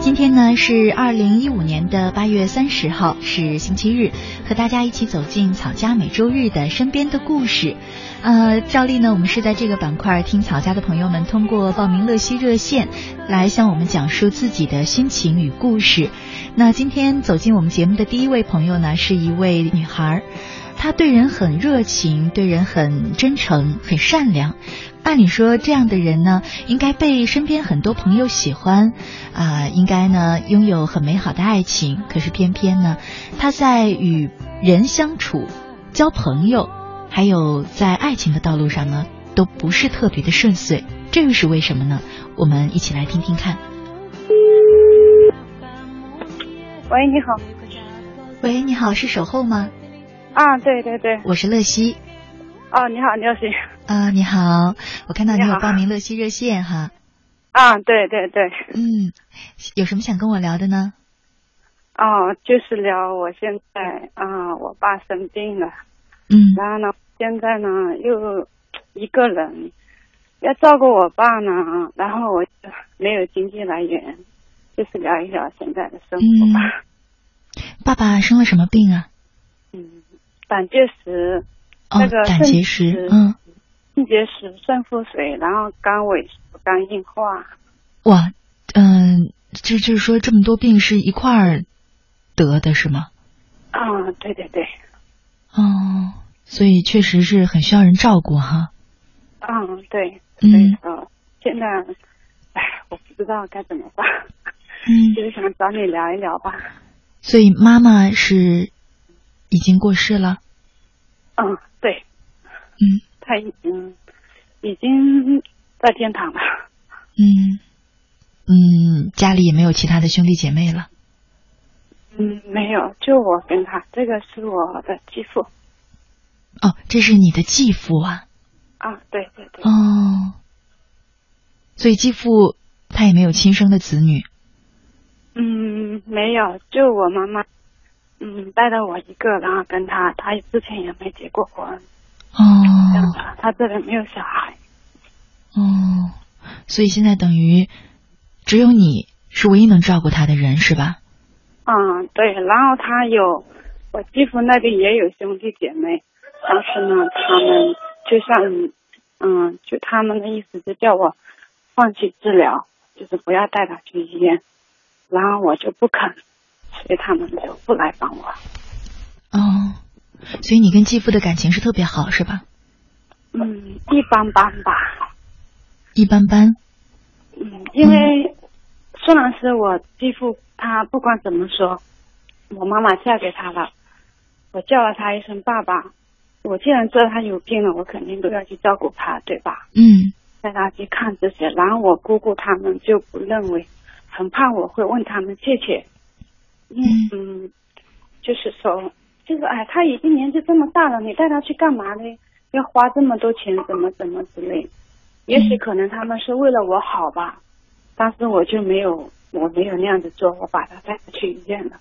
今天呢是二零一五年的八月三十号，是星期日，和大家一起走进草家每周日的身边的故事。呃，照例呢，我们是在这个板块听草家的朋友们通过报名乐西热线来向我们讲述自己的心情与故事。那今天走进我们节目的第一位朋友呢，是一位女孩。他对人很热情，对人很真诚，很善良。按理说，这样的人呢，应该被身边很多朋友喜欢，啊，应该呢拥有很美好的爱情。可是偏偏呢，他在与人相处、交朋友，还有在爱情的道路上呢，都不是特别的顺遂。这又是为什么呢？我们一起来听听看。喂，你好。喂，你好，是守候吗？啊，对对对，我是乐西。哦，你好，乐西。啊，你好，我看到你有报名乐西热线哈。啊，对对对。嗯，有什么想跟我聊的呢？哦，就是聊我现在啊，我爸生病了。嗯。然后呢，现在呢又一个人要照顾我爸呢，然后我没有经济来源，就是聊一聊现在的生活吧。爸爸生了什么病啊？嗯。胆结石，那个胆结石，嗯，肾结石、肾腹水，然后肝萎缩、肝硬化。哇，嗯，这就是说这么多病是一块儿得的是吗？啊，对对对。哦，所以确实是很需要人照顾哈。嗯，对。嗯。现在，哎，我不知道该怎么办。嗯。就是想找你聊一聊吧。所以妈妈是。已经过世了。嗯，对。嗯，他已经已经在天堂了。嗯嗯，家里也没有其他的兄弟姐妹了。嗯，没有，就我跟他。这个是我的继父。哦，这是你的继父啊。啊，对对对。哦。所以继父他也没有亲生的子女。嗯，没有，就我妈妈。嗯，带着我一个，然后跟他，他之前也没结过婚。哦，这样的，他这边没有小孩。哦，所以现在等于只有你是唯一能照顾他的人，是吧？嗯，对。然后他有我继父那边也有兄弟姐妹，但是呢，他们就像嗯，就他们的意思就叫我放弃治疗，就是不要带他去医院，然后我就不肯。所以他们就不来帮我。哦，所以你跟继父的感情是特别好，是吧？嗯，一般般吧。一般般。嗯，因为虽然是我继父，他不管怎么说，我妈妈嫁给他了，我叫了他一声爸爸。我既然知道他有病了，我肯定都要去照顾他，对吧？嗯。带他去看这些，然后我姑姑他们就不认为，很怕我会问他们谢谢。嗯，就是说，就是哎，他已经年纪这么大了，你带他去干嘛呢？要花这么多钱，怎么怎么之类？也许可能他们是为了我好吧，但是我就没有，我没有那样子做，我把他带去医院了。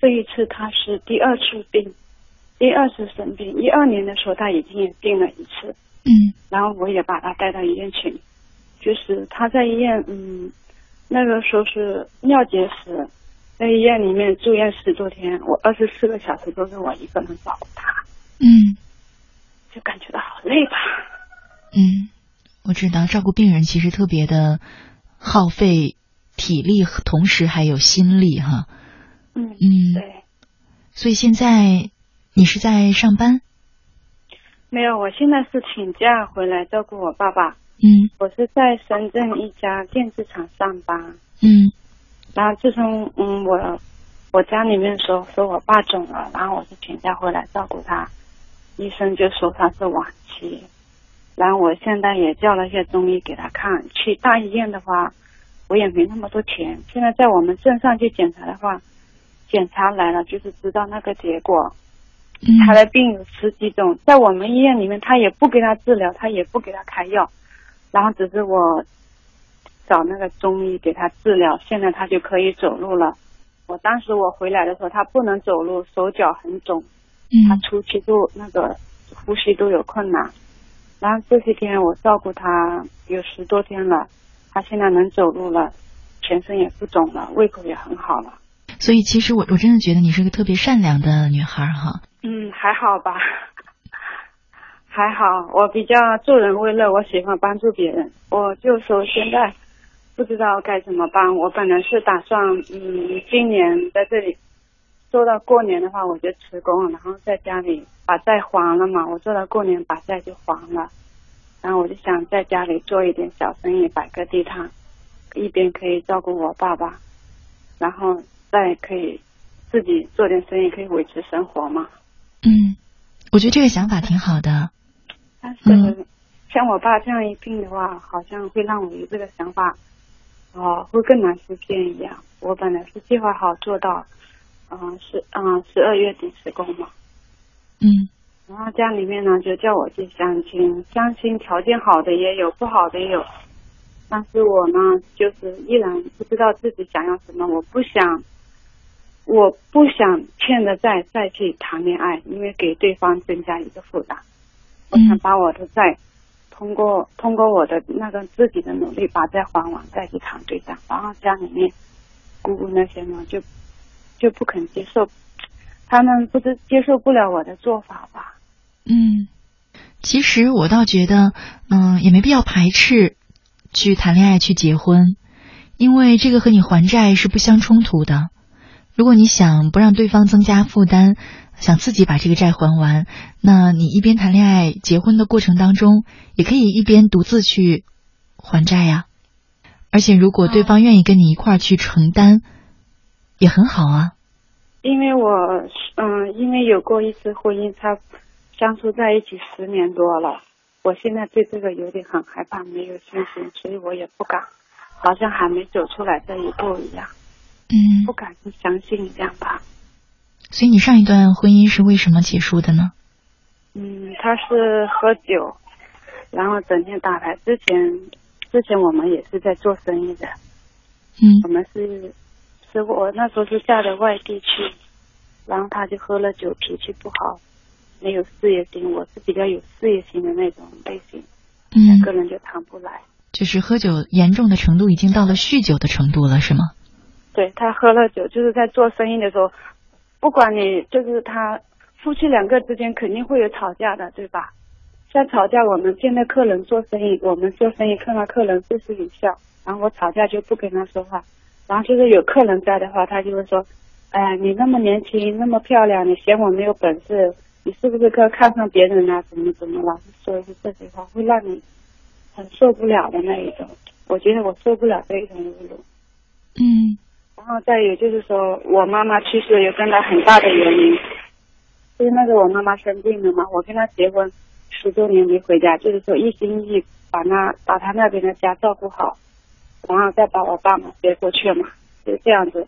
这一次他是第二次病，第二次生病。一二年的时候他已经也病了一次，嗯，然后我也把他带到医院去，就是他在医院，嗯，那个时候是尿结石。在医院里面住院十多天，我二十四个小时都是我一个人照顾他。嗯，就感觉到好累吧。嗯，我知道照顾病人其实特别的耗费体力，同时还有心力哈。嗯嗯，对。所以现在你是在上班？没有，我现在是请假回来照顾我爸爸。嗯，我是在深圳一家电子厂上班。嗯。然后自从嗯我我家里面说说我爸肿了，然后我就请假回来照顾他，医生就说他是晚期，然后我现在也叫了一些中医给他看，去大医院的话，我也没那么多钱。现在在我们镇上去检查的话，检查来了就是知道那个结果。他的病有十几种，在我们医院里面，他也不给他治疗，他也不给他开药，然后只是我找那个中医给他治疗，现在他就可以走路了。我当时我回来的时候，他不能走路，手脚很肿，他出气都那个呼吸都有困难。然后这些天我照顾他有十多天了，他现在能走路了，全身也不肿了，胃口也很好了。所以其实我我真的觉得你是个特别善良的女孩哈。嗯，还好吧，还好。我比较助人为乐，我喜欢帮助别人。我就说现在不知道该怎么办。我本来是打算，嗯，今年在这里做到过年的话，我就辞工，然后在家里把债还了嘛。我做到过年把债就还了，然后我就想在家里做一点小生意，摆个地摊，一边可以照顾我爸爸，然后再可以自己做点生意，可以维持生活嘛。嗯，我觉得这个想法挺好的。但是，像我爸这样一病的话，好像会让我有这个想法，哦，会更难实现一样。我本来是计划好做到，嗯，十嗯十二月底施工嘛。嗯。然后家里面呢，就叫我去相亲，相亲条件好的也有，不好的也有。但是我呢，就是依然不知道自己想要什么，我不想。我不想欠的债再去谈恋爱，因为给对方增加一个负担。我想把我的债通过通过我的那个自己的努力把债还完，再去谈对象。然后家里面姑姑那些呢，就就不肯接受，他们不知接受不了我的做法吧。嗯，其实我倒觉得，嗯，也没必要排斥去谈恋爱、去结婚，因为这个和你还债是不相冲突的。如果你想不让对方增加负担，想自己把这个债还完，那你一边谈恋爱、结婚的过程当中，也可以一边独自去还债呀。而且，如果对方愿意跟你一块儿去承担，也很好啊。因为我，嗯，因为有过一次婚姻，他相处在一起十年多了，我现在对这个有点很害怕，没有信心，所以我也不敢，好像还没走出来这一步一样。嗯，不敢去相信这样吧。所以你上一段婚姻是为什么结束的呢？嗯，他是喝酒，然后整天打牌。之前，之前我们也是在做生意的。嗯。我们是，是我那时候是嫁到外地去，然后他就喝了酒，脾气不好，没有事业心。我是比较有事业心的那种类型。嗯。两个人就谈不来。就是喝酒严重的程度已经到了酗酒的程度了，是吗？对他喝了酒，就是在做生意的时候，不管你就是他夫妻两个之间肯定会有吵架的，对吧？像吵架，我们见到客人做生意，我们做生意看到客人就是有笑，然后我吵架就不跟他说话，然后就是有客人在的话，他就会说，哎，你那么年轻，那么漂亮，你嫌我没有本事，你是不是看看上别人了？怎么怎么老是说一些这些话，会让你很受不了的那一种。我觉得我受不了这一种侮辱。嗯。然后再有就是说，我妈妈去世有跟他很大的原因，就是那个我妈妈生病了嘛，我跟他结婚十多年没回家，就是说一心一意把他把他那边的家照顾好，然后再把我爸妈接过去嘛，就这样子。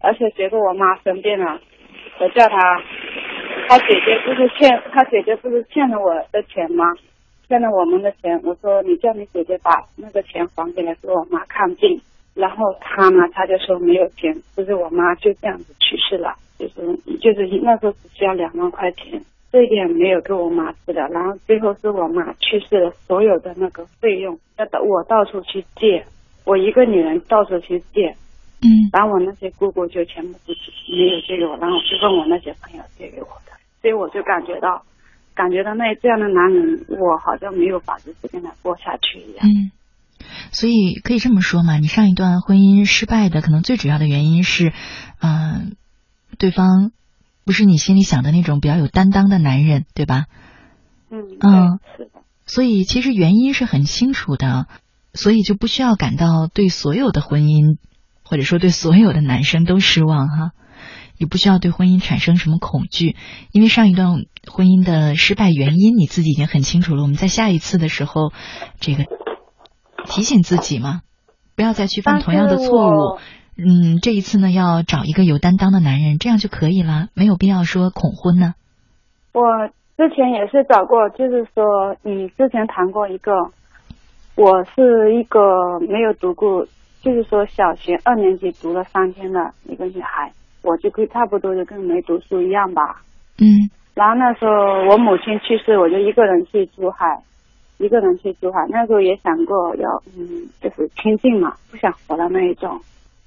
而且结果我妈生病了，我叫他，他姐姐不是欠他姐姐不是欠了我的钱吗？欠了我们的钱，我说你叫你姐姐把那个钱还给来给我妈看病。然后他呢，他就说没有钱，就是我妈就这样子去世了，就是就是那时候只需要两万块钱，这一点没有给我妈治的。然后最后是我妈去世了，所有的那个费用要到我到处去借，我一个女人到处去借，嗯，然后我那些姑姑就全部不没有借给我，然后就问我那些朋友借给我的，所以我就感觉到，感觉到那这样的男人，我好像没有法子跟他过下去一样。嗯。所以可以这么说嘛？你上一段婚姻失败的可能最主要的原因是，嗯，对方不是你心里想的那种比较有担当的男人，对吧？嗯嗯，是的。所以其实原因是很清楚的，所以就不需要感到对所有的婚姻或者说对所有的男生都失望哈。也不需要对婚姻产生什么恐惧，因为上一段婚姻的失败原因你自己已经很清楚了。我们在下一次的时候，这个提醒自己嘛，不要再去犯同样的错误。嗯，这一次呢，要找一个有担当的男人，这样就可以了，没有必要说恐婚呢。我之前也是找过，就是说，嗯，之前谈过一个，我是一个没有读过，就是说小学二年级读了三天的一个女孩，我就跟差不多就跟没读书一样吧。嗯。然后那时候我母亲去世，我就一个人去珠海，一个人去珠海。那时候也想过要，嗯，就是清静嘛，不想活了那一种。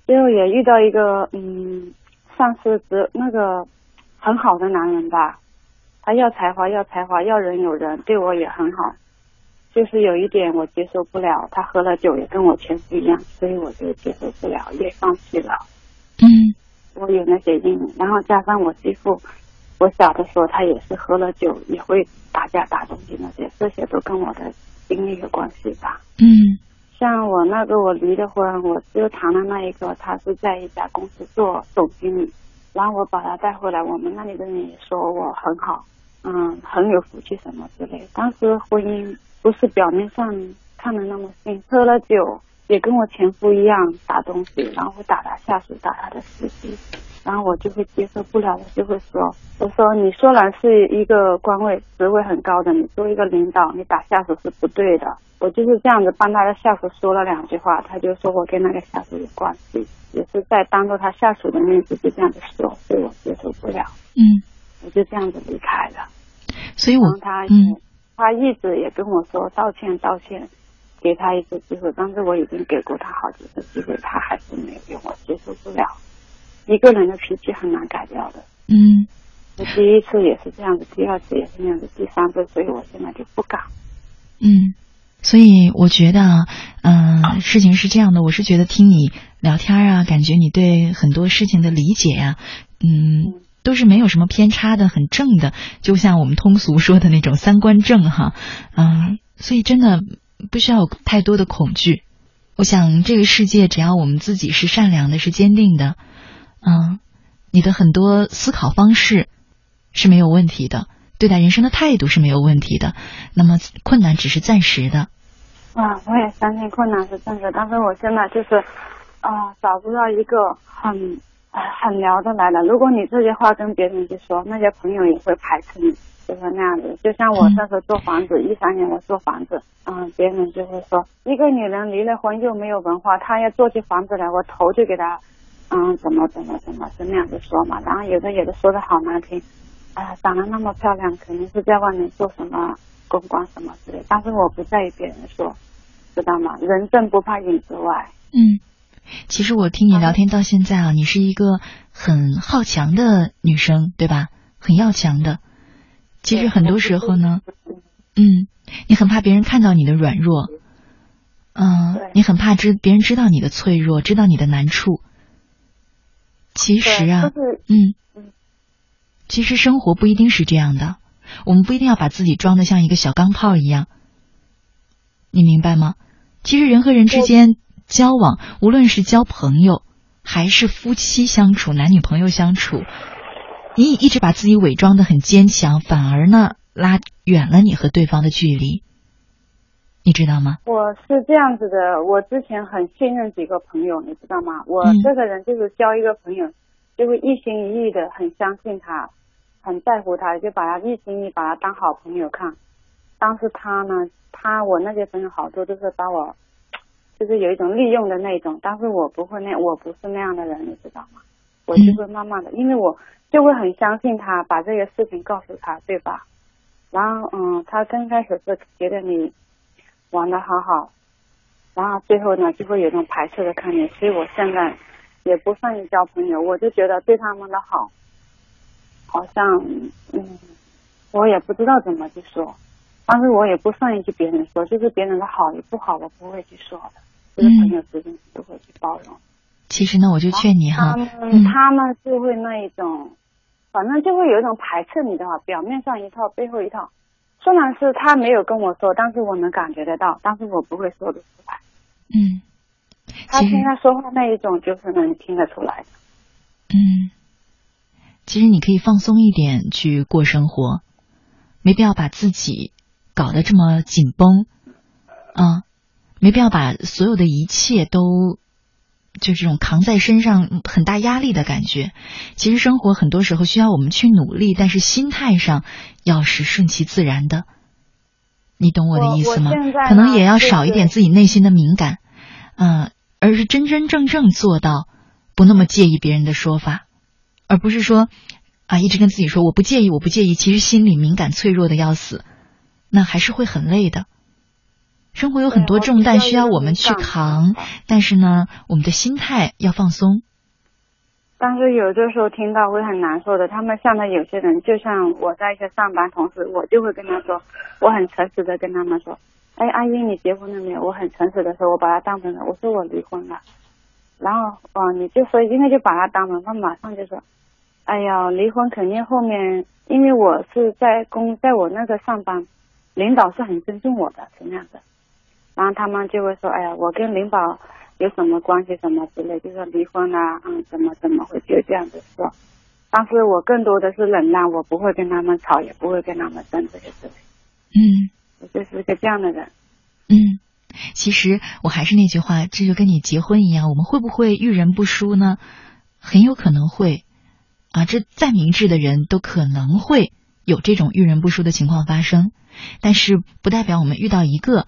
最后也遇到一个嗯，算是只那个很好的男人吧，他要才华要才华要人有人，对我也很好，就是有一点我接受不了，他喝了酒也跟我前夫一样，所以我就接受不了，也放弃了。嗯，我有那些阴影，然后加上我继父，我小的时候他也是喝了酒也会打架打东西那些，这些都跟我的经历有关系吧。嗯。像我那个我离的婚，我就谈的那一个，他是在一家公司做总经理，然后我把他带回来，我们那里的人也说我很好，嗯，很有福气什么之类。当时婚姻不是表面上看的那么幸，喝了酒也跟我前夫一样打东西，然后打他下属，打他的司机。然后我就会接受不了，我就会说：“我说你虽然是一个官位职位很高的，你作为一个领导，你打下属是不对的。”我就是这样子帮他的下属说了两句话，他就说我跟那个下属有关系，也是在当着他下属的面子就这样子说，所以我接受不了。嗯，我就这样子离开了。所以我他嗯，他一直也跟我说道歉道歉，给他一次机会，但是我已经给过他好几次机会，他还是没有给我接受不了。一个人的脾气很难改掉的。嗯，我第一次也是这样子，第二次也是那样子，第三次，所以我现在就不敢。嗯，所以我觉得，嗯，事情是这样的，我是觉得听你聊天啊，感觉你对很多事情的理解呀，嗯，都是没有什么偏差的，很正的，就像我们通俗说的那种三观正哈，嗯，所以真的不需要有太多的恐惧。我想这个世界，只要我们自己是善良的，是坚定的。嗯，你的很多思考方式是没有问题的，对待人生的态度是没有问题的。那么困难只是暂时的。啊，我也相信困难是暂时，但是我现在就是啊，找不到一个很很聊得来的。如果你这些话跟别人去说，那些朋友也会排斥你，就是那样子。就像我那时候做房子，一三年我做房子，嗯，别人就会说，一个女人离了婚又没有文化，她要做起房子来，我头就给她。嗯，怎么怎么怎么是那样子说嘛？然后有的有的说的好难听，啊，长得那么漂亮，肯定是在外面做什么公关什么之类。但是我不在意别人说，知道吗？人正不怕影子歪。嗯，其实我听你聊天到现在啊，你是一个很好强的女生，对吧？很要强的。其实很多时候呢，嗯，你很怕别人看到你的软弱，嗯，你很怕知别人知道你的脆弱，知道你的难处。其实啊，嗯嗯，其实生活不一定是这样的，我们不一定要把自己装的像一个小钢炮一样，你明白吗？其实人和人之间交往，无论是交朋友还是夫妻相处、男女朋友相处，你一直把自己伪装的很坚强，反而呢拉远了你和对方的距离。你知道吗？我是这样子的，我之前很信任几个朋友，你知道吗？我这个人就是交一个朋友，就会一心一意的很相信他，很在乎他，就把他一心一意把他当好朋友看。但是他呢，他我那些朋友好多都是把我，就是有一种利用的那种，但是我不会那，我不是那样的人，你知道吗？我就会慢慢的，因为我就会很相信他，把这个事情告诉他，对吧？然后嗯，他刚开始是觉得你。玩的好好，然后最后呢就会有种排斥的看你，所以我现在也不善于交朋友，我就觉得对他们的好，好像嗯，我也不知道怎么去说，但是我也不善于去别人说，就是别人的好与不好，我不会去说的，就是朋友之间都会去包容。其实呢，我就劝你哈，他们他们就会那一种，反正就会有一种排斥你的话，表面上一套，背后一套。虽然是他没有跟我说，但是我能感觉得到，但是我不会说的出来。嗯，他现在说话那一种，就是能听得出来。嗯，其实你可以放松一点去过生活，没必要把自己搞得这么紧绷啊，没必要把所有的一切都就这种扛在身上很大压力的感觉。其实生活很多时候需要我们去努力，但是心态上要是顺其自然的。你懂我的意思吗？可能也要少一点自己内心的敏感，嗯，而是真真正正做到不那么介意别人的说法，而不是说啊一直跟自己说我不介意，我不介意，其实心里敏感脆弱的要死，那还是会很累的。生活有很多重担需要我们去扛，但是呢，我们的心态要放松。但是有的时候听到会很难受的。他们像那有些人，就像我在一些上班同事，我就会跟他说，我很诚实的跟他们说，哎，阿姨你结婚了没有？我很诚实的说，我把他当成了，我说我离婚了。然后哦，你就说应该就把他当成，他马上就说，哎呀，离婚肯定后面，因为我是在公，在我那个上班，领导是很尊重我的，是那样的。然后他们就会说，哎呀，我跟领导。有什么关系什么之类，就说离婚啊，嗯，怎么怎么会就这样子说？但是我更多的是忍耐，我不会跟他们吵，也不会跟他们争这些之类。嗯，我就是个这样的人。嗯，其实我还是那句话，这就跟你结婚一样，我们会不会遇人不淑呢？很有可能会啊，这再明智的人都可能会有这种遇人不淑的情况发生，但是不代表我们遇到一个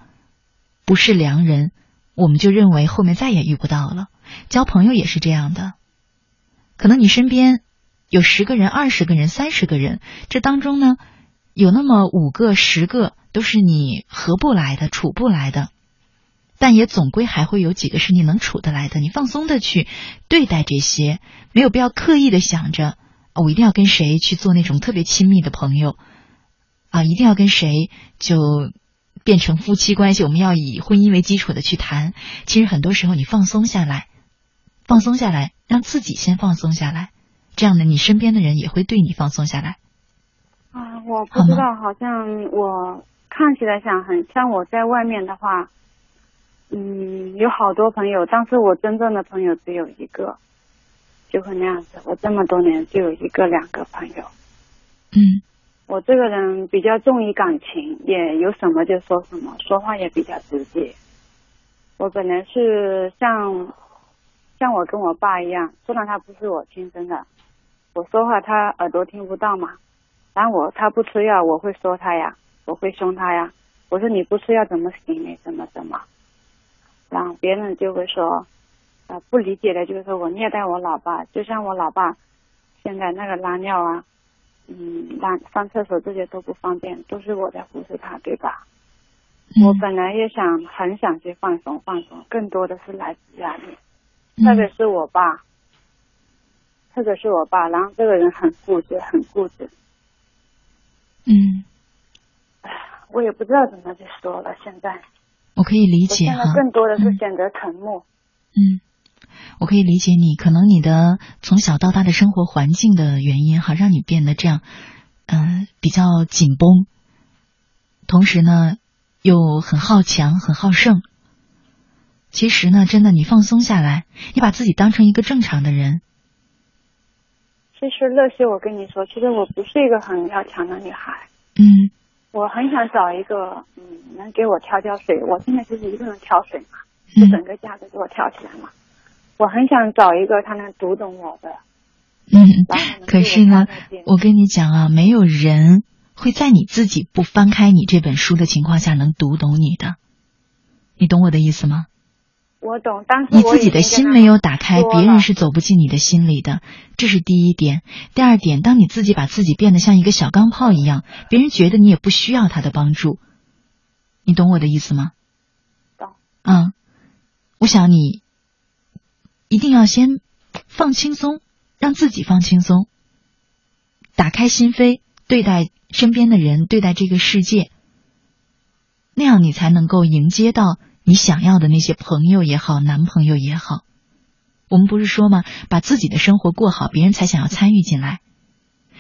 不是良人。我们就认为后面再也遇不到了。交朋友也是这样的，可能你身边有十个人、二十个人、三十个人，这当中呢，有那么五个、十个都是你合不来的、处不来的，但也总归还会有几个是你能处得来的。你放松的去对待这些，没有必要刻意的想着我一定要跟谁去做那种特别亲密的朋友啊，一定要跟谁就。变成夫妻关系，我们要以婚姻为基础的去谈。其实很多时候，你放松下来，放松下来，让自己先放松下来，这样的你身边的人也会对你放松下来。啊，我不知道，好像我看起来像很像我在外面的话，嗯，有好多朋友，但是我真正的朋友只有一个，就会那样子。我这么多年就有一个两个朋友，嗯。我这个人比较重于感情，也有什么就说什么，说话也比较直接。我本来是像像我跟我爸一样，虽然他不是我亲生的，我说话他耳朵听不到嘛。然后我他不吃药，我会说他呀，我会凶他呀。我说你不吃药怎么行呢？怎么怎么？然后别人就会说，啊不理解的，就是说我虐待我老爸，就像我老爸现在那个拉尿啊。嗯，上上厕所这些都不方便，都是我在服侍他，对吧？我本来也想很想去放松放松，更多的是来自压力。特别是我爸，特别是我爸，然后这个人很固执，很固执。嗯。唉，我也不知道怎么去说了。现在我可以理解哈。现在更多的是选择沉默。嗯。我可以理解你，可能你的从小到大的生活环境的原因，哈让你变得这样，嗯，比较紧绷。同时呢，又很好强、很好胜。其实呢，真的，你放松下来，你把自己当成一个正常的人。其实乐西，我跟你说，其实我不是一个很要强的女孩。嗯。我很想找一个，嗯，能给我挑挑水。我现在就是一个人挑水嘛，就整个家都给我挑起来嘛。我很想找一个他能读懂我的，嗯，可是呢，我跟你讲啊，没有人会在你自己不翻开你这本书的情况下能读懂你的，你懂我的意思吗？我懂，当时你自己的心没有打开，别人是走不进你的心里的，这是第一点。第二点，当你自己把自己变得像一个小钢炮一样，别人觉得你也不需要他的帮助，你懂我的意思吗？懂。嗯，我想你。一定要先放轻松，让自己放轻松，打开心扉，对待身边的人，对待这个世界，那样你才能够迎接到你想要的那些朋友也好，男朋友也好。我们不是说吗？把自己的生活过好，别人才想要参与进来。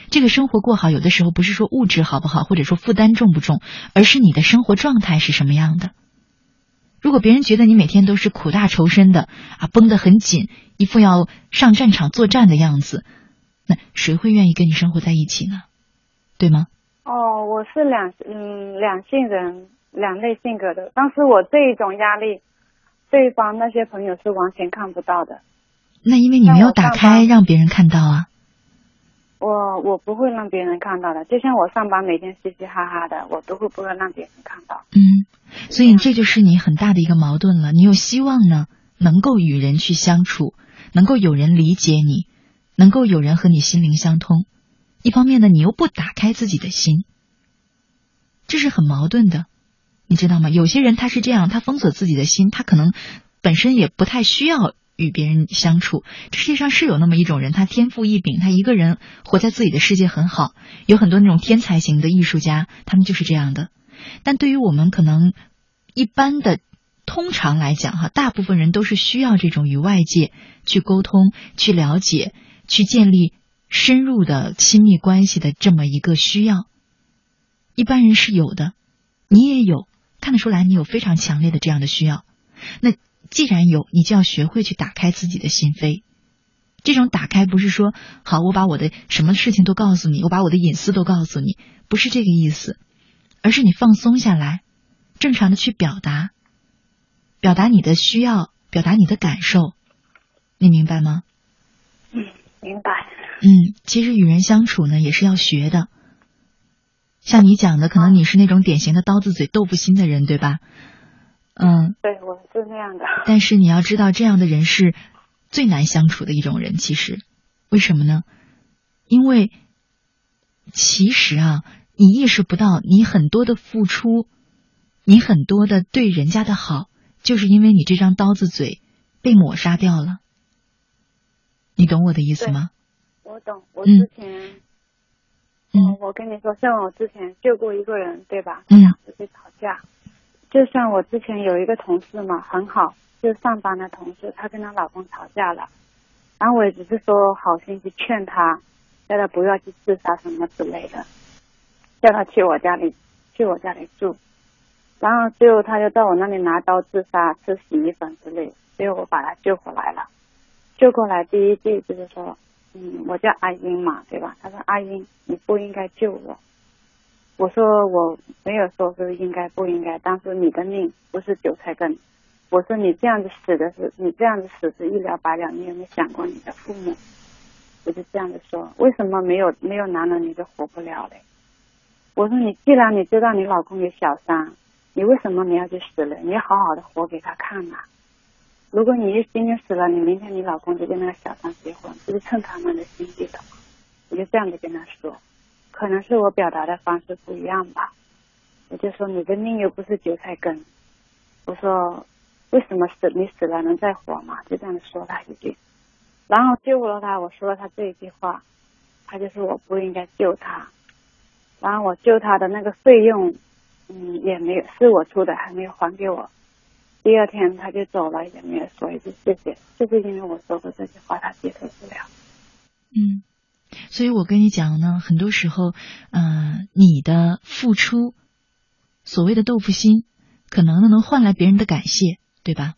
这个生活过好，有的时候不是说物质好不好，或者说负担重不重，而是你的生活状态是什么样的。如果别人觉得你每天都是苦大仇深的啊，绷得很紧，一副要上战场作战的样子，那谁会愿意跟你生活在一起呢？对吗？哦，我是两嗯两性人，两类性格的。但是我这一种压力，对方那些朋友是完全看不到的。那因为你没有打开，让别人看到啊。我我不会让别人看到的，就像我上班每天嘻嘻哈哈的，我都会不会让别人看到。嗯，所以这就是你很大的一个矛盾了。你又希望呢，能够与人去相处，能够有人理解你，能够有人和你心灵相通。一方面呢，你又不打开自己的心，这是很矛盾的，你知道吗？有些人他是这样，他封锁自己的心，他可能本身也不太需要。与别人相处，这世界上是有那么一种人，他天赋异禀，他一个人活在自己的世界很好。有很多那种天才型的艺术家，他们就是这样的。但对于我们可能一般的，通常来讲哈，大部分人都是需要这种与外界去沟通、去了解、去建立深入的亲密关系的这么一个需要。一般人是有的，你也有，看得出来你有非常强烈的这样的需要。那。既然有，你就要学会去打开自己的心扉。这种打开不是说好，我把我的什么事情都告诉你，我把我的隐私都告诉你，不是这个意思，而是你放松下来，正常的去表达，表达你的需要，表达你的感受，你明白吗？嗯，明白。嗯，其实与人相处呢，也是要学的。像你讲的，可能你是那种典型的刀子嘴豆腐心的人，对吧？嗯，对，我是那样的。但是你要知道，这样的人是最难相处的一种人。其实，为什么呢？因为其实啊，你意识不到，你很多的付出，你很多的对人家的好，就是因为你这张刀子嘴被抹杀掉了。你懂我的意思吗？我懂。我之前，嗯，我跟你说，像我之前救过一个人，对吧？嗯。两次吵架。就像我之前有一个同事嘛，很好，就上班的同事，她跟她老公吵架了，然后我也只是说好心去劝她，叫她不要去自杀什么之类的，叫她去我家里，去我家里住，然后最后她就到我那里拿刀自杀，吃洗衣粉之类，最后我把她救回来了，救过来第一句就是说，嗯，我叫阿英嘛，对吧？她说阿英，你不应该救我。我说我没有说是应该不应该，但是你的命不是韭菜根。我说你这样子死的是，你这样子死是一了百了，你有没有想过你的父母？我就这样子说，为什么没有没有男人你就活不了嘞？我说你既然你知道你老公有小三，你为什么你要去死了？你要好好的活给他看呐。如果你今天死了，你明天你老公就跟那个小三结婚，不是趁他们的心意的。我就这样子跟他说。可能是我表达的方式不一样吧，我就说你的命又不是韭菜根，我说为什么死你死了能再活嘛？就这样说他一句，然后救了他，我说了他这一句话，他就说我不应该救他，然后我救他的那个费用，嗯，也没有是我出的，还没有还给我。第二天他就走了，也没有说一句谢谢，就是因为我说过这句话，他接受不了。嗯。所以我跟你讲呢，很多时候，嗯，你的付出，所谓的豆腐心，可能呢能换来别人的感谢，对吧？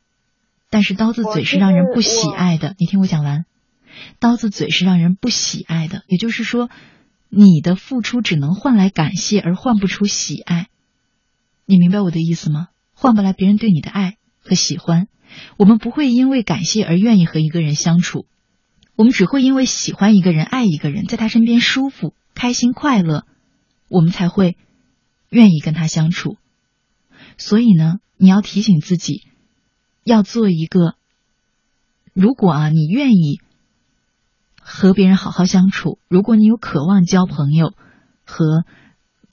但是刀子嘴是让人不喜爱的。你听我讲完，刀子嘴是让人不喜爱的。也就是说，你的付出只能换来感谢，而换不出喜爱。你明白我的意思吗？换不来别人对你的爱和喜欢。我们不会因为感谢而愿意和一个人相处。我们只会因为喜欢一个人、爱一个人，在他身边舒服、开心、快乐，我们才会愿意跟他相处。所以呢，你要提醒自己，要做一个，如果啊，你愿意和别人好好相处，如果你有渴望交朋友和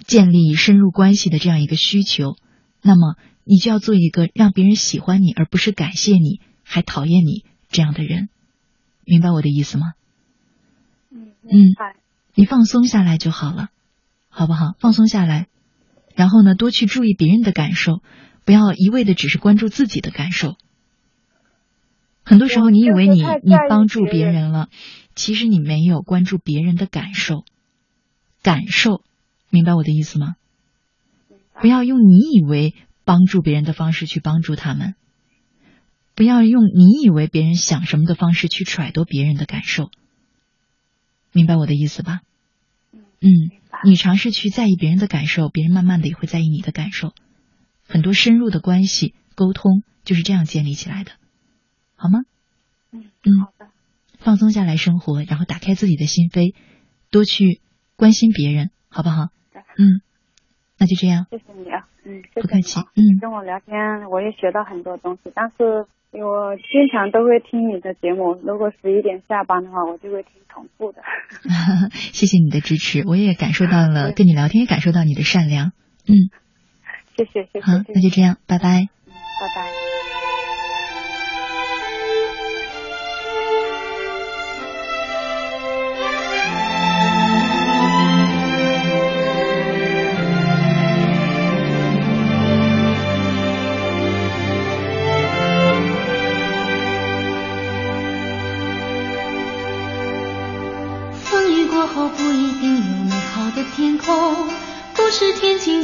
建立深入关系的这样一个需求，那么你就要做一个让别人喜欢你，而不是感谢你还讨厌你这样的人。明白我的意思吗？嗯，明白。你放松下来就好了，好不好？放松下来，然后呢，多去注意别人的感受，不要一味的只是关注自己的感受。很多时候，你以为你你帮助别人了，其实你没有关注别人的感受。感受，明白我的意思吗？不要用你以为帮助别人的方式去帮助他们。不要用你以为别人想什么的方式去揣度别人的感受。明白我的意思吧？嗯。你尝试去在意别人的感受，别人慢慢的也会在意你的感受。很多深入的关系沟通就是这样建立起来的，好吗？嗯嗯好的，放松下来生活，然后打开自己的心扉，多去关心别人，好不好？嗯，那就这样，谢谢你啊，嗯，谢谢不客气。嗯跟我聊天，我也学到很多东西，但是我经常都会听你的节目，如果十一点下班的话，我就会听同步的。谢谢你的支持，我也感受到了，跟你聊天也感受到你的善良。嗯，谢谢谢谢，好，那就这样，拜拜。拜拜。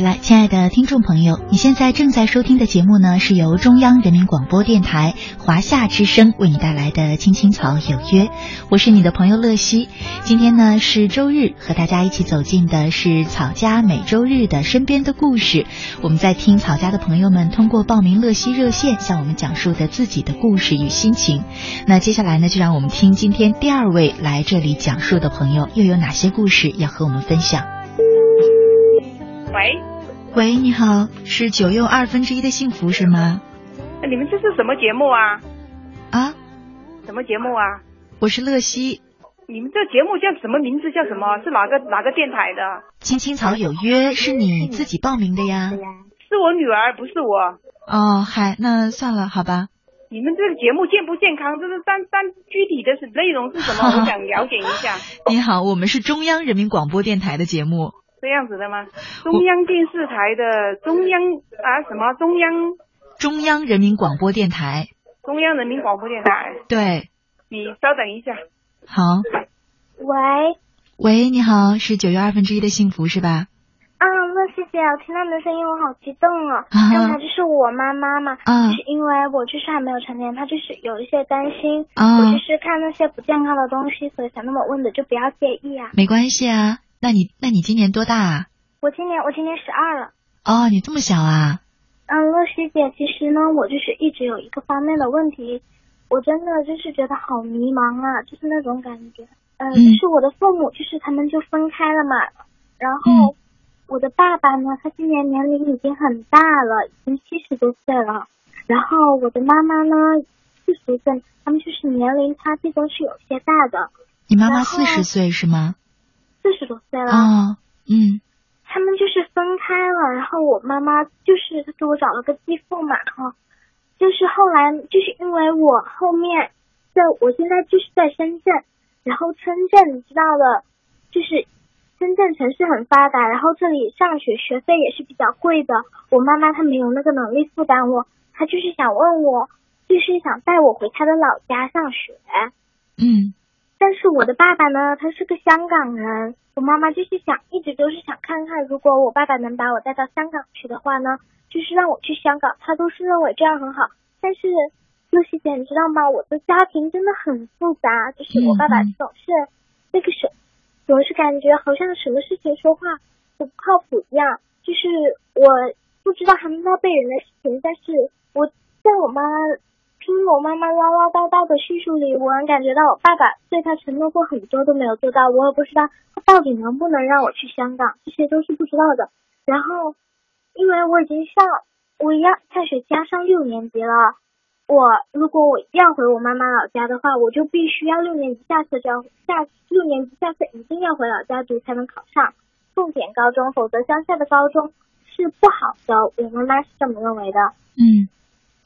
来，亲爱的听众朋友，你现在正在收听的节目呢，是由中央人民广播电台华夏之声为你带来的《青青草有约》，我是你的朋友乐西。今天呢是周日，和大家一起走进的是草家每周日的身边的故事。我们在听草家的朋友们通过报名乐西热线向我们讲述的自己的故事与心情。那接下来呢，就让我们听今天第二位来这里讲述的朋友又有哪些故事要和我们分享。喂，喂，你好，是九又二分之一的幸福是吗？你们这是什么节目啊？啊，什么节目啊？我是乐西，你们这节目叫什么名字？叫什么？是哪个哪个电台的？青青草有约是你自己报名的呀？是我女儿，不是我。哦，嗨，那算了，好吧。你们这个节目健不健康？这是单单具体的是内容是什么？我想了解一下。你好，我们是中央人民广播电台的节目。这样子的吗？中央电视台的中央啊什么中央中央人民广播电台。中央人民广播电台。对，你稍等一下。好，喂，喂，你好，是九月二分之一的幸福是吧？啊，乐西姐，我听到你的声音，我好激动哦。啊刚才就是我妈妈嘛，啊就是因为我就是还没有成年，她就是有一些担心，啊我就是看那些不健康的东西，所以才那么问的，就不要介意啊。没关系啊。那你那你今年多大啊？我今年我今年十二了。哦，你这么小啊？嗯，乐西姐，其实呢，我就是一直有一个方面的问题，我真的就是觉得好迷茫啊，就是那种感觉。嗯，嗯就是我的父母，就是他们就分开了嘛。然后嗯我的爸爸呢，他今年年龄已经很大了，已经七十多岁了。然后我的妈妈呢，四十岁，他们就是年龄差距都是有些大的，你妈妈四十岁是吗？四十多岁了。哦，嗯。他们就是分开了，然后我妈妈就是她给我找了个继父嘛，哈，就是后来就是因为我后面在我现在就是在深圳，然后深圳你知道的，就是深圳城市很发达，然后这里上学学费也是比较贵的，我妈妈她没有那个能力负担我，她就是想问我，就是想带我回她的老家上学，嗯但是我的爸爸呢，他是个香港人，我妈妈就是想，一直都是想看看，如果我爸爸能把我带到香港去的话呢，就是让我去香港，他都是认为这样很好。但是露西姐，你知道吗？我的家庭真的很复杂，就是我爸爸总是那个什，总是感觉好像什么事情说话都不靠谱一样。就是我不知道他们那辈人的事情，但是我在我妈听我妈妈唠唠叨叨的叙述里，我能感觉到我爸爸对他承诺过很多都没有做到，我也不知道他到底能不能让我去香港，这些都是不知道的。然后，因为我已经上，我要开学加上六年级了，我如果我要回我妈妈老家的话，我就必须要六年级下册就要下六年级下册一定要回老家读才能考上重点高中，否则乡下的高中是不好的。我妈妈是这么认为的。嗯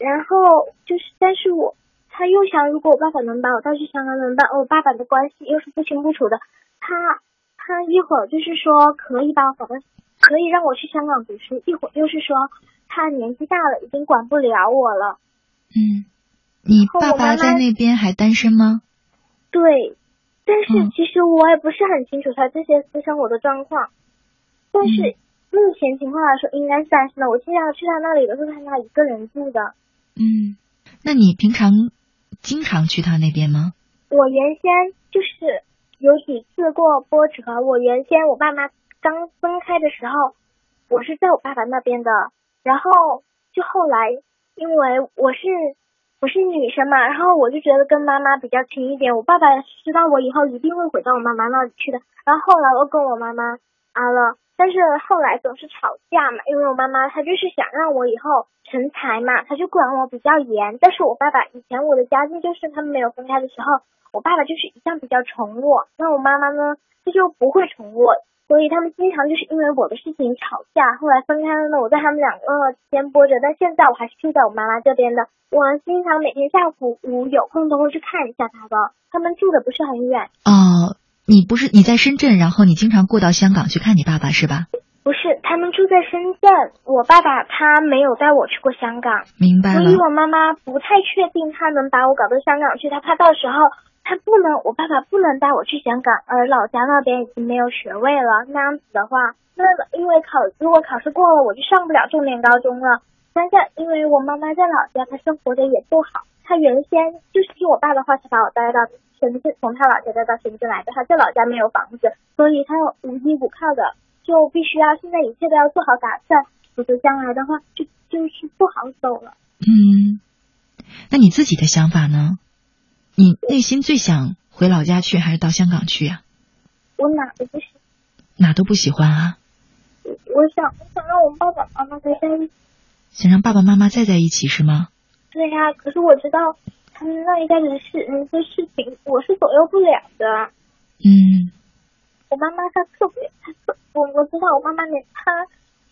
然后就是，但是我他又想，如果我爸爸能把我带去香港怎么办？我爸爸的关系又是不清不楚的，他他一会儿就是说可以把我搞到，可以让我去香港读书，一会儿又是说他年纪大了，已经管不了我了。嗯，你爸爸在那边还单身吗？对，但是嗯其实我也不是很清楚他这些私生活的状况，但是嗯目前情况来说应该是单身的。我经常去他那里都是看他一个人住的。嗯，那你平常经常去他那边吗？我原先就是有几次过波折。我原先我爸妈刚分开的时候，我是在我爸爸那边的，然后就后来因为我是我是女生嘛，然后我就觉得跟妈妈比较亲一点。我爸爸知道我以后一定会回到我妈妈那里去的，然后后来我跟我妈妈啊了，但是后来总是吵架嘛，因为我妈妈她就是想让我以后成才嘛，她就管我比较严。但是我爸爸以前我的家境就是他们没有分开的时候，我爸爸就是一向比较宠我，那我妈妈呢，她就不会宠我，所以他们经常就是因为我的事情吵架。后来分开了呢，我在他们两个间播着，但现在我还是住在我妈妈这边的。我经常每天下午午有空都会去看一下他的，他们住的不是很远。哦，你不是你在深圳，然后你经常过到香港去看你爸爸是吧？不是，他们住在深圳，我爸爸他没有带我去过香港，明白所以。我妈妈不太确定他能把我搞到香港去，他怕到时候他不能，我爸爸不能带我去香港，而老家那边已经没有学位了，那样子的话，那因为考如果考试过了，我就上不了重点高中了。但是因为我妈妈在老家，她生活的也不好，她原先就是听我爸的话才把我带到深圳，从她老家带到深圳来的。她在老家没有房子，所以她无依无靠的，就必须要现在一切都要做好打算，否则将来的话就就是不好走了。嗯，那你自己的想法呢？你内心最想回老家去，还是到香港去呀、我哪都不喜。哪都不喜欢啊，我想，我想让我爸爸妈妈再在一起。想让爸爸妈妈再在一起是吗？对呀、可是我知道他们那一代人事那些事情，我是左右不了的。嗯我妈妈她特别，她特我我知道我妈妈年她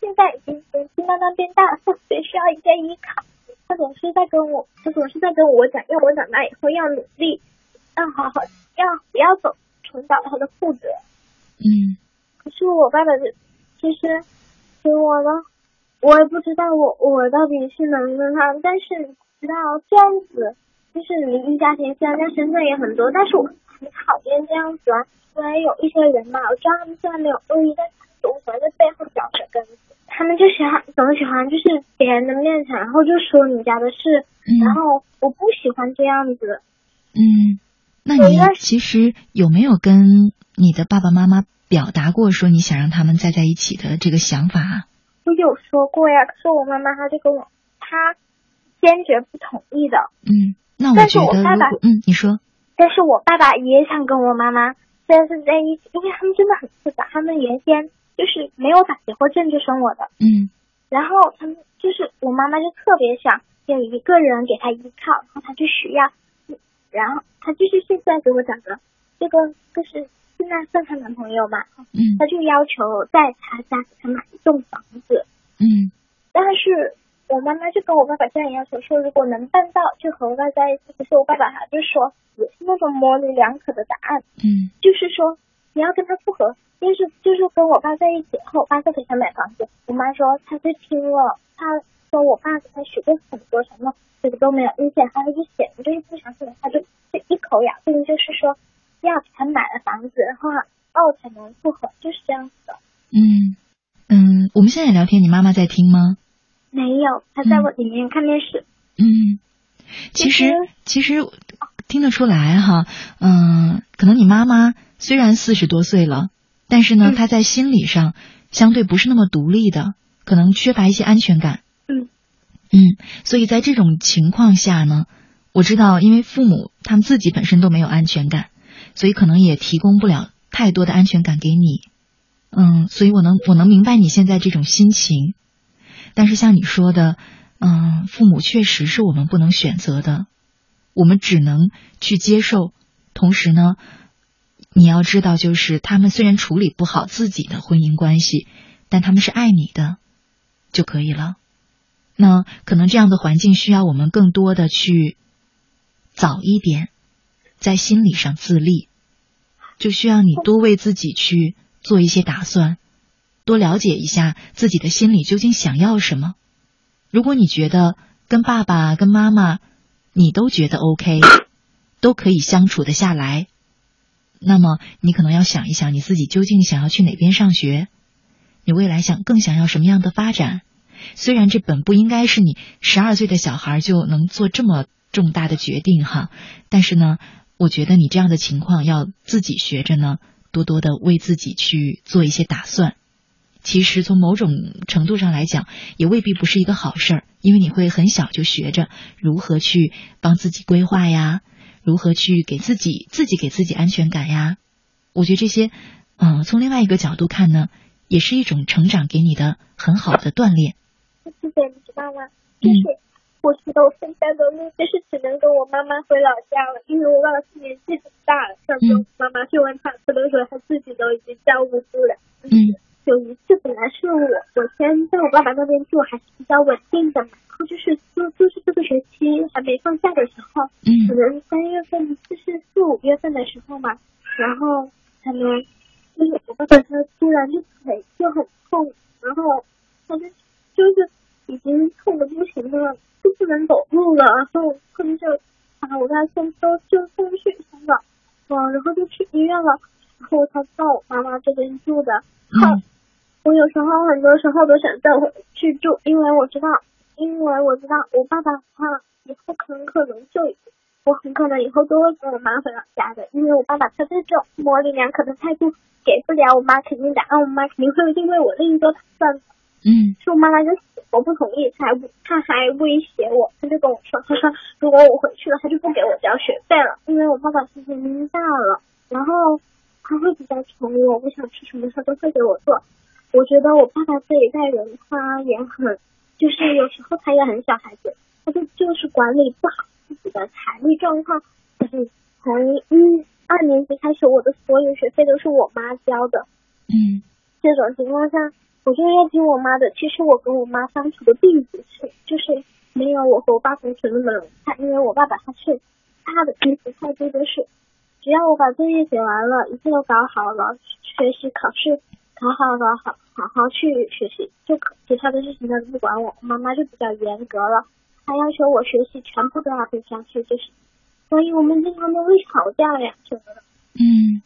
现在已经年纪慢慢变大，她特别需要一个依靠。她总是在跟我，她总是在跟我讲，要我长大以后要努力，要好好，要不要走重蹈她的覆辙。嗯可是我爸爸的，其实给我了，我也不知道我我到底是能不能让，但是你知道这样子，就是离异家庭虽然在深圳也很多，但是我很讨厌这样子啊。因为有一些人嘛，我知道他们虽然没有恶意，但是总喜欢在背后嚼舌根子。他们就喜欢总喜欢就是别人的面前，然后就说你家的事，然嗯后我不喜欢这样子。嗯，那你其实有没有跟你的爸爸妈妈表达过说你想让他们再在一起的这个想法啊？我有说过呀，可是我妈妈她就跟我，她坚决不同意的。嗯，那我但是觉得，我爸爸嗯，你说，但是我爸爸也想跟我妈妈，虽然是在一起，因为他们真的很复杂，他们原先就是没有打结婚证就生我的，嗯。然后他们就是我妈妈就特别想有一个人给她依靠，然后她就需要，然后她就是现在给我讲的这个就是现在算她男朋友嘛，嗯她就要求在她家给她买一栋房子，嗯但是我妈妈就跟我爸爸这样要求说，如果能办到就和我爸在一起。可是我爸爸他就说也是那种模棱两可的答案，嗯就是说你要跟他复合，就是就是跟我爸在一起后，我爸就给他买房子。我妈说她就听了，她说我爸给她许过很多承诺，这个都没有，而且还是显得就是不相信的，他就就一口咬定就是说要给他买了房子，然后哦才能复合，就是这样子的。嗯嗯，我们现在聊天，你妈妈在听吗？没有，她在我里面看电视。嗯，其实其实听得出来哈，嗯，可能你妈妈虽然四十多岁了，但是呢，嗯她在心理上相对不是那么独立的，可能缺乏一些安全感。嗯嗯，所以在这种情况下呢，我知道，因为父母他们自己本身都没有安全感，所以可能也提供不了太多的安全感给你。嗯，所以我能我能明白你现在这种心情，但是像你说的，嗯，父母确实是我们不能选择的，我们只能去接受。同时呢，你要知道，就是他们虽然处理不好自己的婚姻关系，但他们是爱你的就可以了。那可能这样的环境需要我们更多的去早一点在心理上自立，就需要你多为自己去做一些打算，多了解一下自己的心里究竟想要什么。如果你觉得跟爸爸、跟妈妈你都觉得 OK，都可以相处得下来，那么你可能要想一想你自己究竟想要去哪边上学，你未来想更想要什么样的发展。虽然这本不应该是你十二岁的小孩就能做这么重大的决定哈，但是呢，我觉得你这样的情况要自己学着呢，多多的为自己去做一些打算。其实从某种程度上来讲，也未必不是一个好事儿，因为你会很小就学着如何去帮自己规划呀，如何去给自己自己给自己安全感呀。我觉得这些，嗯、从另外一个角度看呢，也是一种成长给你的很好的锻炼。谢谢，你知道吗？就是我觉得我现在的路就是只能跟我妈妈回老家了，因为我爸爸年纪很大了，上次嗯。妈妈去问他吃的时候，他自己都已经照顾不了。嗯。有一次本来是我我先在我爸爸那边住，还是比较稳定的嘛，然后就是就就是这个学期还没放假的时候，可嗯能三月份就是四五月份的时候嘛，然后可能就是我爸爸他突然就腿就很痛，然后他就就是已经痛的不行了，就不能走路了，然后他们就把我爸送都就送去香港，嗯，然后就去医院了，然后他到我妈妈这边住的，好。嗯我有时候很多时候都想带我去住，因为我知道，因为我知道我爸爸他以后很可能就，我很可能以后都会跟我妈回老家的，因为我爸爸他这种模棱两可的态度给不了我妈肯定答案，我妈肯定会为我另一个打算的。嗯是我妈妈就死活不同意，他还他还威胁我，他就跟我说，他说如果我回去了，他就不给我交学费了，因为我爸爸现在年龄大了，然后他会比较宠我，我想吃什么他都会给我做。我觉得我爸爸这一代人他也很，就是有时候他也很小孩子，他就就是管理不好自己的财力状况。就是从一二年级开始，我的所有学费都是我妈交的。嗯这种情况下，我就要听我妈的。其实我跟我妈相处的并不是，就是没有我和我爸同学那么融洽，因为我爸爸他是他的意思态度就是，只要我把作业写完了，一切都搞好了，学习考试考好了，好好好去学习就可，其他的事情他都不管我。我妈妈就比较严格了，她要求我学习全部都要背下去，就是，所以我们经常都会吵架呀什么的。嗯，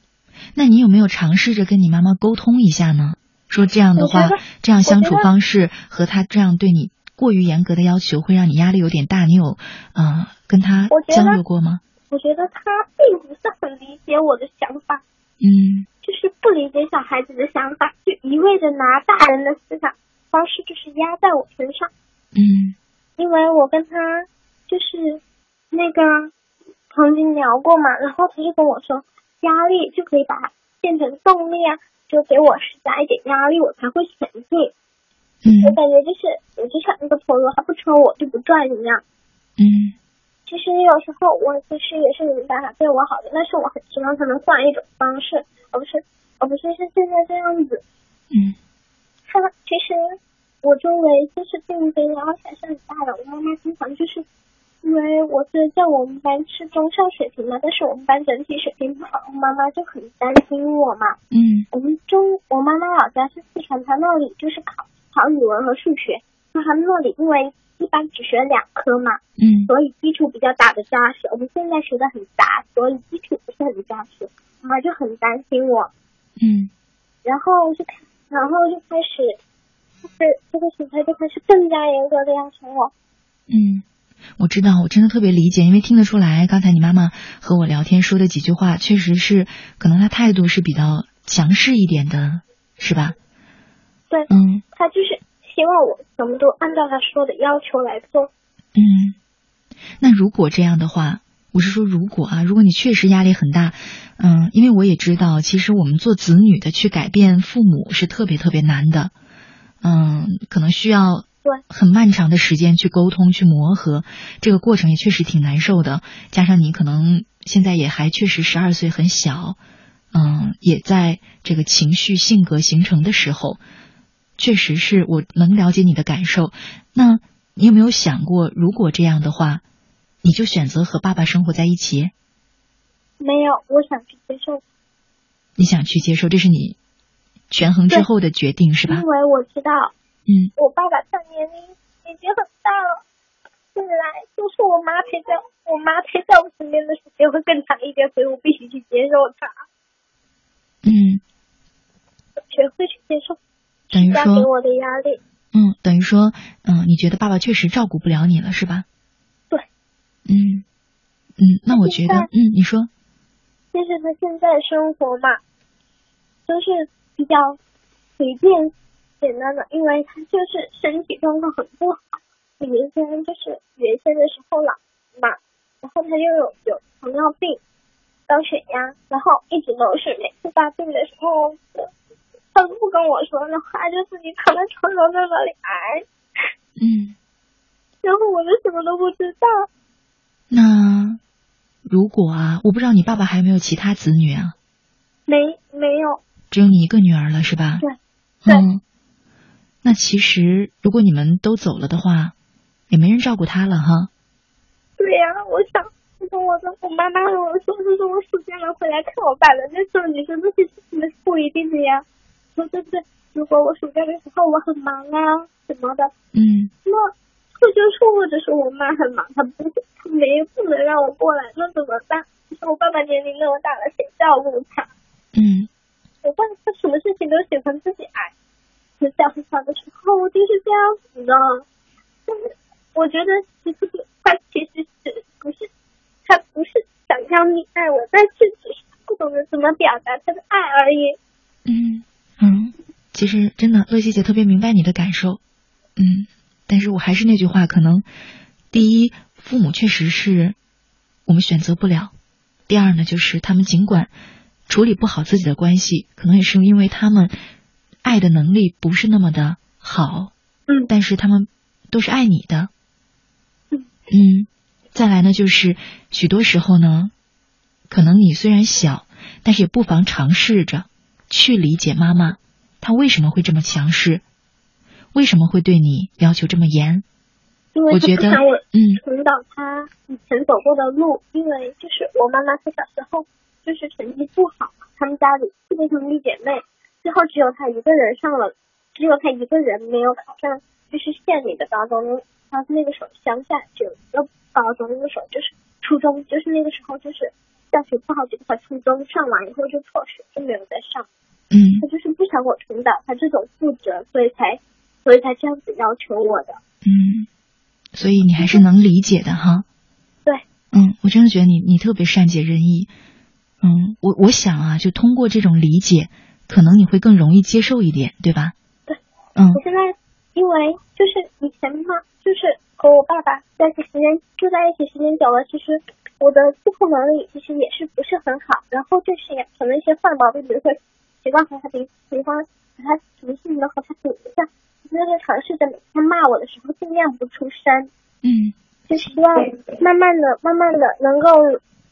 那你有没有尝试着跟你妈妈沟通一下呢？说这样的话这样相处方式和他这样对你过于严格的要求，会让你压力有点大。你有呃跟他交流过吗？我觉得他并不是很理解我的想法。嗯就是不理解小孩子的想法，就一味的拿大人的思想方式就是压在我身上。嗯因为我跟他就是，那个曾经聊过嘛，然后他就跟我说，压力就可以把它变成动力啊，就给我施加一点压力，我才会前进。嗯我感觉就是我就像那个陀螺，它不抽我就不转一样。嗯其实有时候我其实也是没办法对我好的，但是我很希望他能换一种方式，而不是而不是像现在这样子。嗯他其实我周围就是并非，然后还是很大的。我妈妈经常就是因为我是在我们班是中上水平嘛，但是我们班整体水平不好，我妈妈就很担心我嘛。嗯我们中我妈妈老家是四川，她那里就是考考语文和数学，那他们那里因为一般只学两科嘛，嗯所以基础比较打的扎实。我们现在学的很杂，所以基础不是很扎实，妈妈就很担心我。嗯然后就开，然后就开始，就是这个学校就开始更加严格的要求我。嗯，我知道，我真的特别理解，因为听得出来，刚才你妈妈和我聊天说的几句话，确实是可能她态度是比较强势一点的，是吧？对，嗯她就是希望我什么都按照她说的要求来做。嗯，那如果这样的话，我是说如果啊，如果你确实压力很大，嗯，因为我也知道，其实我们做子女的去改变父母是特别特别难的，嗯，可能需要对很漫长的时间去沟通、去磨合，这个过程也确实挺难受的。加上你可能现在也还确实十二岁很小，嗯，也在这个情绪、性格形成的时候，确实是我能了解你的感受。那你有没有想过，如果这样的话，你就选择和爸爸生活在一起？没有，我想去接受，你想去接受，这是你权衡之后的决定，是吧因？为我知道嗯我爸爸他年龄已经很大了，本来就是我妈陪在我妈陪在我身边的时间会更长一点，所以我必须去接受他，嗯，学会去接受等于说我的压力。嗯，等于说，嗯，你觉得爸爸确实照顾不了你了，是吧？对。嗯嗯，那我觉得，嗯，你说，但是他现在生活嘛，都是比较随便简单的，因为他就是身体状况很不好，原先就是原先的时候老嘛，然后他又有有糖尿病、高血压，然后一直都是每次发病的时候，他都不跟我说，然后他就自己躺在床上在那里挨，嗯，然后我就什么都不知道。那如果啊，我不知道你爸爸还有没有其他子女啊？没没有，只有你一个女儿了，是吧？对对嗯，那其实如果你们都走了的话，也没人照顾他了哈。对呀、我想，我的我妈妈跟我说，就是说我暑假了回来看我爸的，那时候你说这些事情是不一定的呀。说就是如果我暑假的时候我很忙啊什么的，嗯那错就错或者是我妈很忙，她不她没不能让我过来，那怎么办？就是我爸爸年龄那么大了，谁照顾他？嗯我爸他什么事情都喜欢自己挨。很小很小的时候，我就是这样子的。但是我觉得其实他其实是不是他不是想要你爱我，但是只是不懂得怎么表达他的爱而已。嗯嗯，其实真的，乐西姐特别明白你的感受。嗯，但是我还是那句话，可能第一，父母确实是我们选择不了；第二呢，就是他们尽管处理不好自己的关系，可能也是因为他们爱的能力不是那么的好，嗯但是他们都是爱你的。嗯嗯，再来呢，就是许多时候呢，可能你虽然小，但是也不妨尝试着去理解妈妈，她为什么会这么强势，为什么会对你要求这么严。因为他我觉得不想我嗯重蹈他以前走过的路，因为就是我妈妈她小时候就是成绩不好，他们家里四个兄弟姐妹，最后只有他一个人上了，只有他一个人没有考上，就是县里的高中，他那个时候乡下只有一个高中，那个时候就是初中，就是那个时候就是大学不好，结果她初中上完以后就辍学，就没有再上。嗯他就是不想我重蹈他这种覆辙，所以才所以才这样子要求我的。嗯，所以你还是能理解的哈。对，嗯，我真的觉得你你特别善解人意。嗯，我我想啊，就通过这种理解，可能你会更容易接受一点，对吧？对。嗯我现在因为就是以前嘛，就是和我爸爸在一起时间住在一起时间久了，其实我的自控能力其实也是不是很好，然后就是养成了一些坏毛病，比如说习惯和他比，比方和他什么事情都和他比一下，就是尝试着每天骂我的时候尽量不出声，嗯就希望慢慢的、慢慢的能够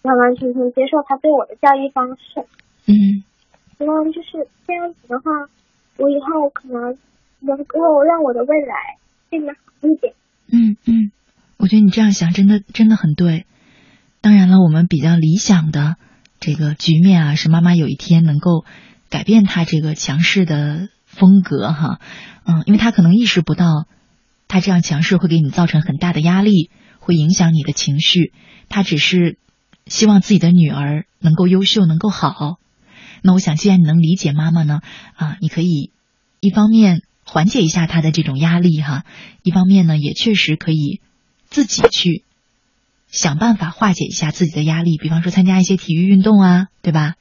完完全全接受他对我的教育方式。嗯希望就是这样子的话，我以后可能能够让我的未来变得好一点。嗯嗯，我觉得你这样想真的真的很对。当然了，我们比较理想的这个局面啊，是妈妈有一天能够改变她这个强势的风格哈，嗯，因为她可能意识不到，她这样强势会给你造成很大的压力，会影响你的情绪。她只是希望自己的女儿能够优秀，能够好。那我想，既然你能理解妈妈呢，啊，你可以一方面缓解一下她的这种压力哈，一方面呢，也确实可以自己去想办法化解一下自己的压力，比方说参加一些体育运动啊，对吧？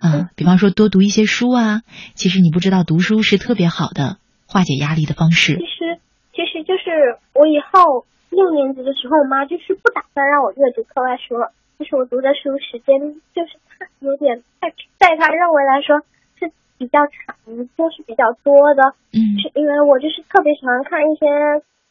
啊，比方说多读一些书啊。其实你不知道，读书是特别好的化解压力的方式其。实，其实就是我以后六年级的时候，我妈就是不打算让我阅读课外书了。就是我读的书时间就是太有点太，在他认为来说是比较长，就是比较多的。嗯是因为我就是特别喜欢看一些，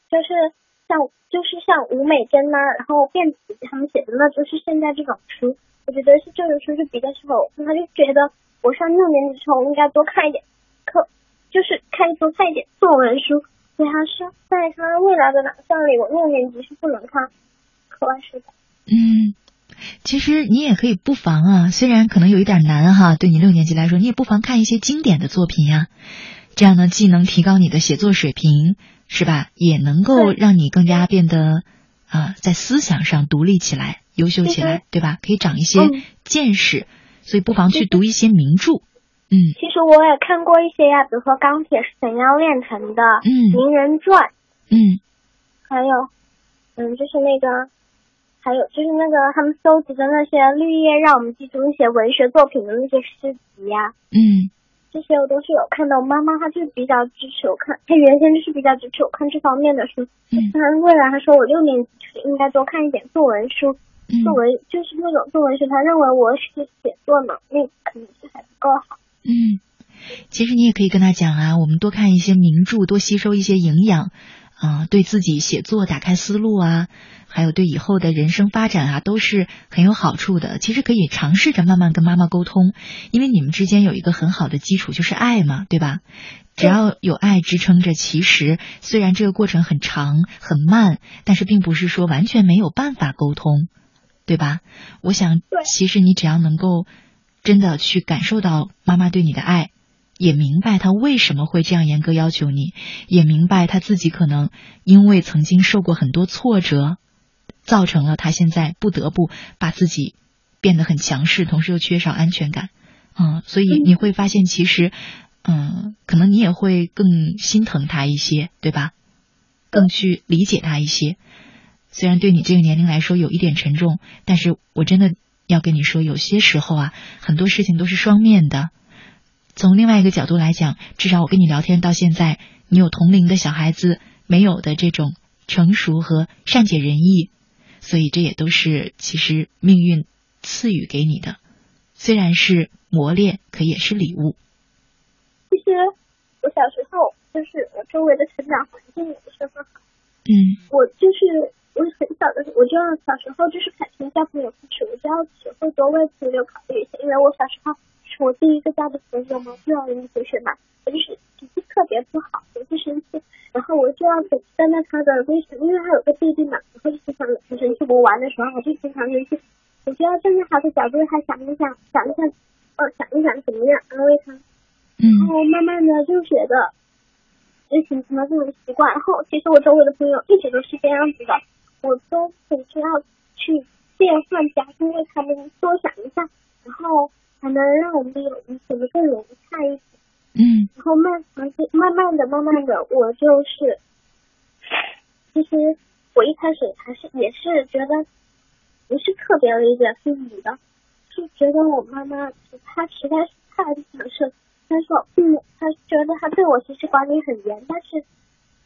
就是像就是像吴美珍呐、然后卞子他们写的那就是现在这种书，我觉得是这种书是比较适合我。他就觉得我上六年级的时候应该多看一点课，就是看多看一点作文书。所以他是在他未来的打算里，我六年级是不能看课外书的。嗯，其实你也可以不妨啊，虽然可能有一点难哈，对你六年级来说，你也不妨看一些经典的作品呀。这样呢，既能提高你的写作水平，是吧？也能够让你更加变得啊、在思想上独立起来、优秀起来嗯，对吧？可以长一些嗯见识，所以不妨去读一些名著。嗯其实我也看过一些呀，比如说《钢铁是怎样炼成的》嗯名人传》，嗯还有，嗯，就是那个，还有就是那个他们搜集的那些绿叶，让我们记住一些文学作品的那些诗集呀，嗯这些我都是有看的。我妈妈她就比较支持我看，她原先就是比较支持我看这方面的书。嗯她未来她说我六年级就是应该多看一点作文书，嗯作文就是那种作文书，她认为我是写作能力可能是还不够好。嗯，其实你也可以跟他讲啊，我们多看一些名著，多吸收一些营养，啊、对自己写作打开思路啊，还有对以后的人生发展啊，都是很有好处的。其实可以尝试着慢慢跟妈妈沟通，因为你们之间有一个很好的基础，就是爱嘛，对吧？只要有爱支撑着，其实虽然这个过程很长很慢，但是并不是说完全没有办法沟通，对吧？我想，其实你只要能够真的去感受到妈妈对你的爱，也明白他为什么会这样严格要求你，也明白他自己可能因为曾经受过很多挫折，造成了他现在不得不把自己变得很强势，同时又缺少安全感。嗯，所以你会发现，其实，嗯，可能你也会更心疼他一些，对吧？更去理解他一些。虽然对你这个年龄来说有一点沉重，但是我真的要跟你说，有些时候啊，很多事情都是双面的。从另外一个角度来讲，至少我跟你聊天到现在，你有同龄的小孩子没有的这种成熟和善解人意，所以这也都是其实命运赐予给你的，虽然是磨练，可也是礼物。其实我小时候就是我周围的成长环境也不是很好。嗯我就是我很小的时候，我就要小时候就是感情交朋友开始，我就要学会多为朋友考虑一些，因为我小时候是我第一个交的朋友嘛，幼儿园同学嘛，我就是脾气特别不好，我就生气，然后我就要总站在他的位置，因为他有个弟弟嘛，然后就经常很生气，我玩的时候我就经常生气，我就要站在他的角度，他想一想，想一想，呃，想一想怎么样安慰他，然嗯后慢慢的就觉得，就形成了这种习惯。然后其实我周围的朋友一直都是这样子的，我都总是要去变换角度为他们多想一下，然后才能让我们的友谊显得更融洽一点。嗯然后慢慢慢慢的、慢慢的，我就是，其实我一开始还是也是觉得不是特别理解父母的，是觉得我妈妈她实在是太强势，但是我父母她觉得她对我其实管理很严，但是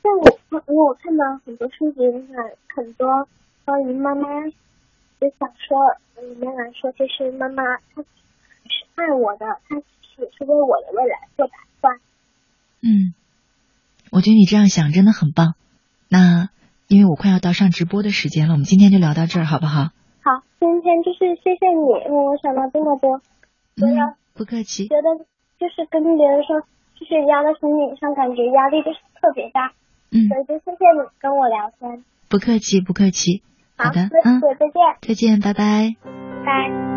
在我我我看到很多书籍里面很多关于妈妈就小说里面来说，就是妈妈她是爱我的，他也是为我的未来做打算。嗯，我觉得你这样想真的很棒。那因为我快要到上直播的时间了，我们今天就聊到这儿，好不好？好，今天就是谢谢你，为我想到这么多。嗯，不客气。觉得就是跟别人说，就是压在心理上，感觉压力就是特别大。嗯，所以就谢谢你跟我聊天。不客气，不客气。好的，嗯，再见。再见，拜拜。拜。